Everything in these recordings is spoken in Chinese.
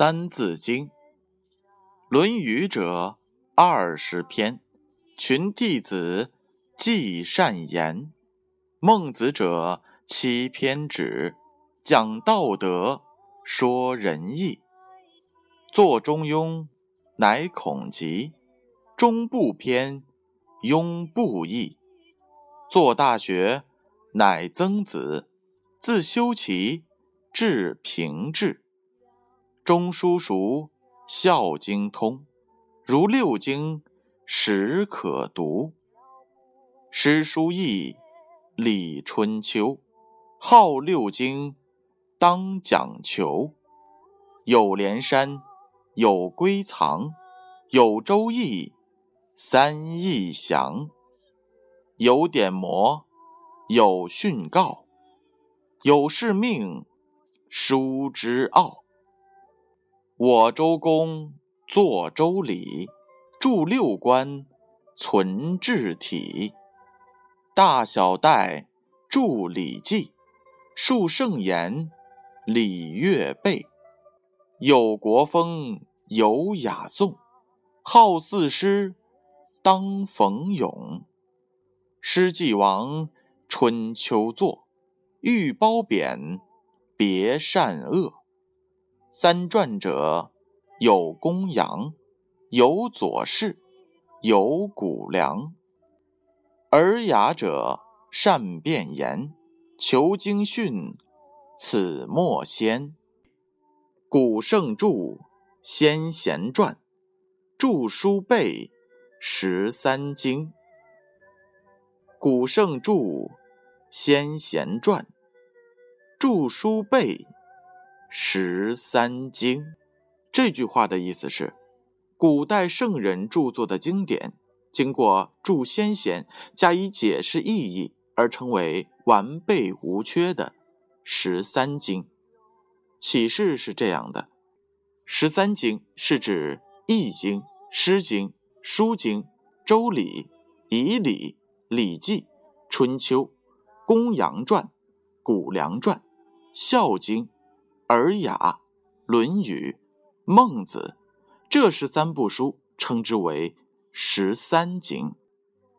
三字经》，《论语》者二十篇，群弟子记善言；孟子者七篇止，讲道德，说仁义。作《中庸》，乃孔伋；中不偏，庸不义。作《大学》，乃曾子；自修齐，至平治。中书熟，孝经通，如六经，始可读。诗书易，礼春秋，号六经，当讲求。有连山，有归藏，有周易，三易详。有典谟，有训告，有誓命，书之奥。我周公作周礼，著六官，存治体。大小戴著礼记，述圣言，礼乐备。有国风，有雅颂，好四诗，当讽咏。诗既亡，春秋作，欲褒贬，别善恶。三传者，有公羊，有左氏，有谷梁。尔雅者，善辩言，求经训，此莫先。古圣著，先贤传，著书备，十三经。古圣著，先贤传，著书备。十三经，这句话的意思是，古代圣人著作的经典，经过注先贤加以解释意义，而成为完备无缺的十三经。启示是这样的：十三经是指《易经》《诗经》《书经》《周礼》《仪礼》《礼记》《春秋》《公羊传》《谷梁传》《孝经》。《尔雅》《论语》《孟子》，这十三部书称之为十三经，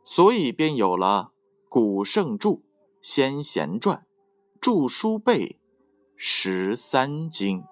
所以便有了古圣著、先贤传、著书背、十三经。